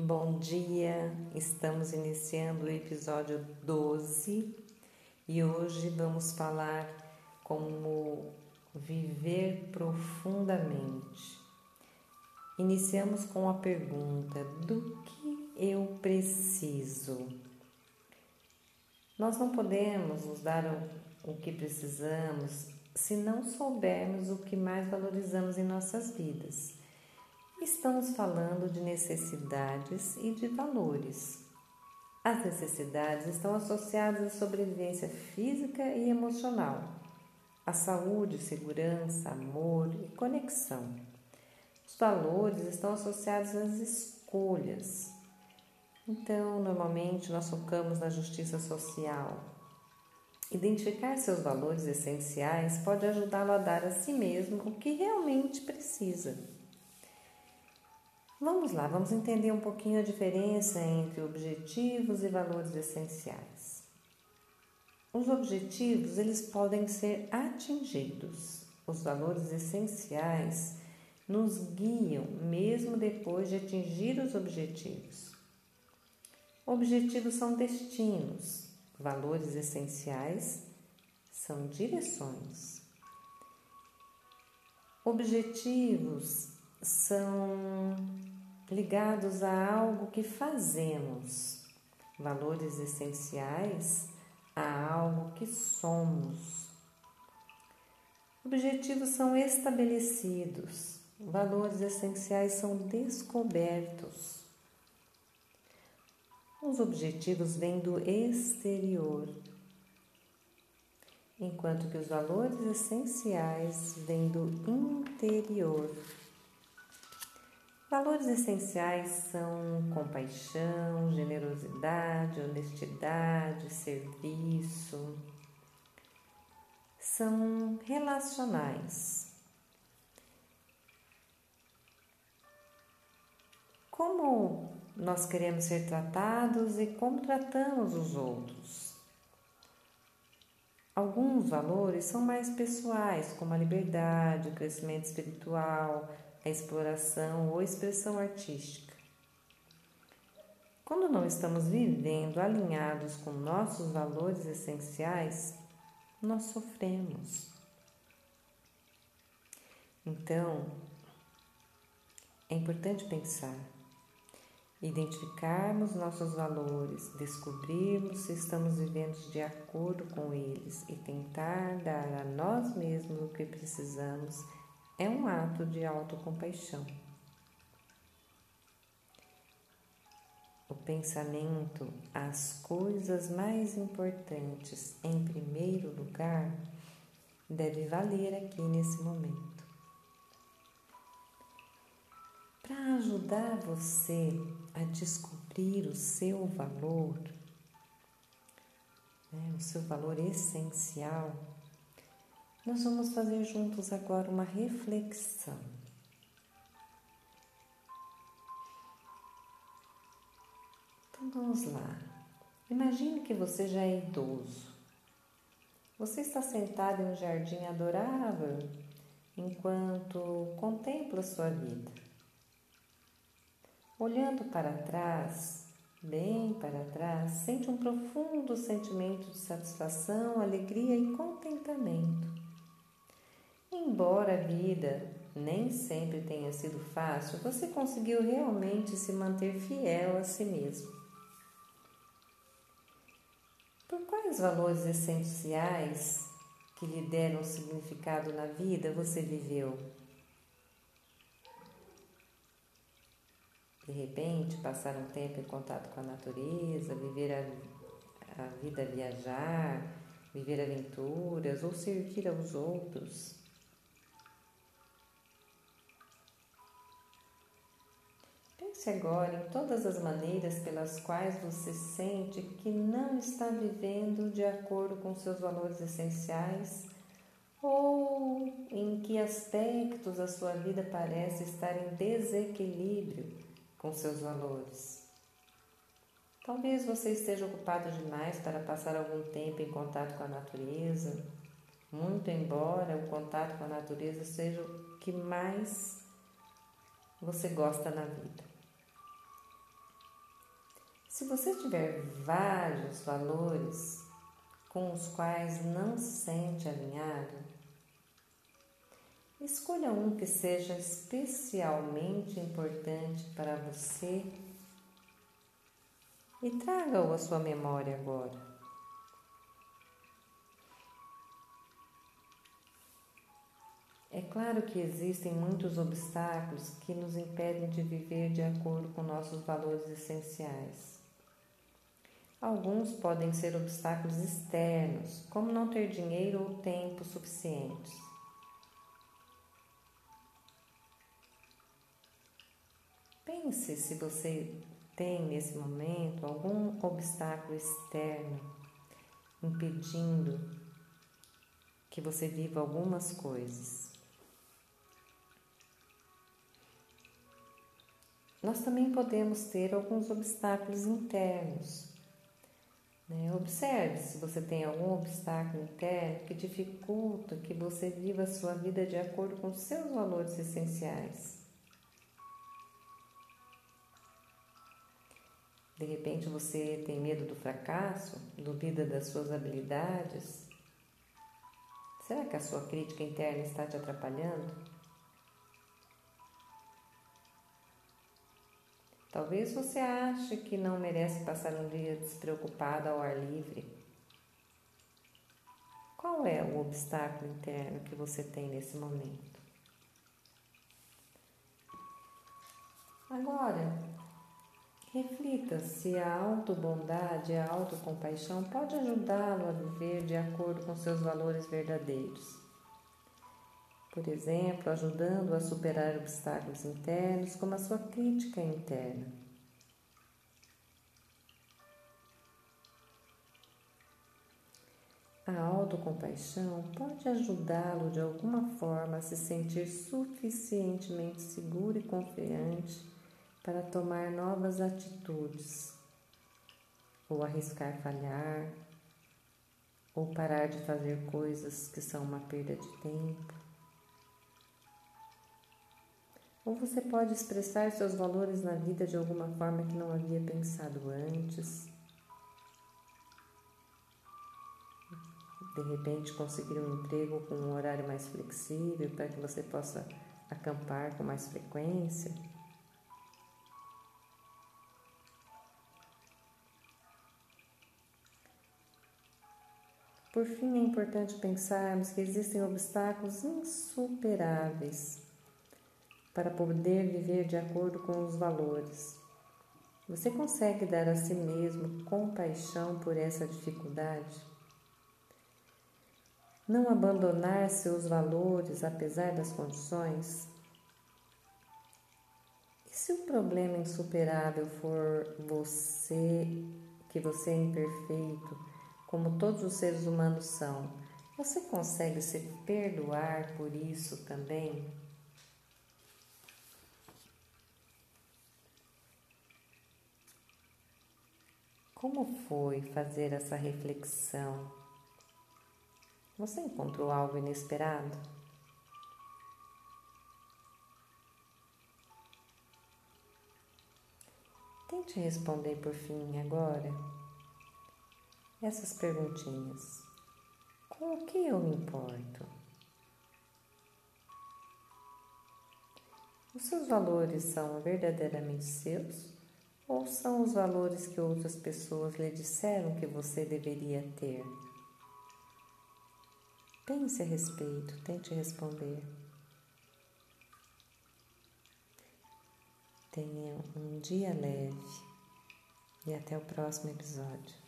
Bom dia, estamos iniciando o episódio 12 e hoje vamos falar como viver profundamente. Iniciamos com a pergunta: do que eu preciso? Nós não podemos nos dar o, que precisamos se não soubermos o que mais valorizamos em nossas vidas. Estamos falando de necessidades e de valores. As necessidades estão associadas à sobrevivência física e emocional, à saúde, segurança, amor e conexão. Os valores estão associados às escolhas. Então, normalmente, nós focamos na justiça social. Identificar seus valores essenciais pode ajudá-lo a dar a si mesmo o que realmente precisa. Vamos lá, vamos entender um pouquinho a diferença entre objetivos e valores essenciais. Os objetivos, eles podem ser atingidos. Os valores essenciais nos guiam mesmo depois de atingir os objetivos. Objetivos são destinos, valores essenciais são direções. Objetivos são ligados a algo que fazemos, valores essenciais a algo que somos. Objetivos são estabelecidos, valores essenciais são descobertos. Os objetivos vêm do exterior, enquanto que os valores essenciais vêm do interior. Valores essenciais são compaixão, generosidade, honestidade, serviço. São relacionais. Como nós queremos ser tratados e como tratamos os outros. Alguns valores são mais pessoais, como a liberdade, o crescimento espiritual, exploração ou expressão artística. Quando não estamos vivendo alinhados com nossos valores essenciais, nós sofremos. Então, é importante pensar, identificarmos nossos valores, descobrirmos se estamos vivendo de acordo com eles e tentar dar a nós mesmos o que precisamos é um ato de autocompaixão. O pensamento, as coisas mais importantes em primeiro lugar, deve valer aqui nesse momento. Para ajudar você a descobrir o seu valor, né, o seu valor essencial, nós vamos fazer juntos agora uma reflexão. Então vamos lá. Imagine que você já é idoso. Você está sentado em um jardim adorável enquanto contempla sua vida. Olhando para trás, bem para trás, sente um profundo sentimento de satisfação, alegria e contentamento. Embora a vida nem sempre tenha sido fácil, você conseguiu realmente se manter fiel a si mesmo. Por quais valores essenciais que lhe deram significado na vida você viveu? De repente, passar um tempo em contato com a natureza, viver a, a vida viajar, viver aventuras ou servir aos outros. Agora em todas as maneiras pelas quais você sente que não está vivendo de acordo com seus valores essenciais ou em que aspectos a sua vida parece estar em desequilíbrio com seus valores. Talvez você esteja ocupado demais para passar algum tempo em contato com a natureza, muito embora o contato com a natureza seja o que mais você gosta na vida. Se você tiver vários valores com os quais não se sente alinhado, escolha um que seja especialmente importante para você e traga-o à sua memória agora. É claro que existem muitos obstáculos que nos impedem de viver de acordo com nossos valores essenciais. Alguns podem ser obstáculos externos, como não ter dinheiro ou tempo suficientes. Pense se você tem nesse momento algum obstáculo externo impedindo que você viva algumas coisas. nós também podemos ter alguns obstáculos internos. Né? Observe se você tem algum obstáculo interno que dificulta que você viva a sua vida de acordo com seus valores essenciais. De repente você tem medo do fracasso, duvida das suas habilidades. Será que a sua crítica interna está te atrapalhando? Talvez você ache que não merece passar um dia despreocupado ao ar livre. Qual é o obstáculo interno que você tem nesse momento? Agora, reflita se a autobondade, a autocompaixão pode ajudá-lo a viver de acordo com seus valores verdadeiros. Por exemplo, ajudando a superar obstáculos internos, como a sua crítica interna. A autocompaixão pode ajudá-lo de alguma forma a se sentir suficientemente seguro e confiante para tomar novas atitudes, ou arriscar falhar, ou parar de fazer coisas que são uma perda de tempo. Ou você pode expressar seus valores na vida de alguma forma que não havia pensado antes. De repente, conseguir um emprego com um horário mais flexível para que você possa acampar com mais frequência. Por fim, é importante pensarmos que existem obstáculos insuperáveis para poder viver de acordo com os valores. Você consegue dar a si mesmo compaixão por essa dificuldade? Não abandonar seus valores apesar das condições? E se o problema insuperável for você, que você é imperfeito, como todos os seres humanos são, você consegue se perdoar por isso também? Como foi fazer essa reflexão? Você encontrou algo inesperado? Tente responder por fim agora essas perguntinhas. Com o que eu me importo? Os seus valores são verdadeiramente seus? Ou são os valores que outras pessoas lhe disseram que você deveria ter? Pense a respeito, tente responder. Tenha um dia leve e até o próximo episódio.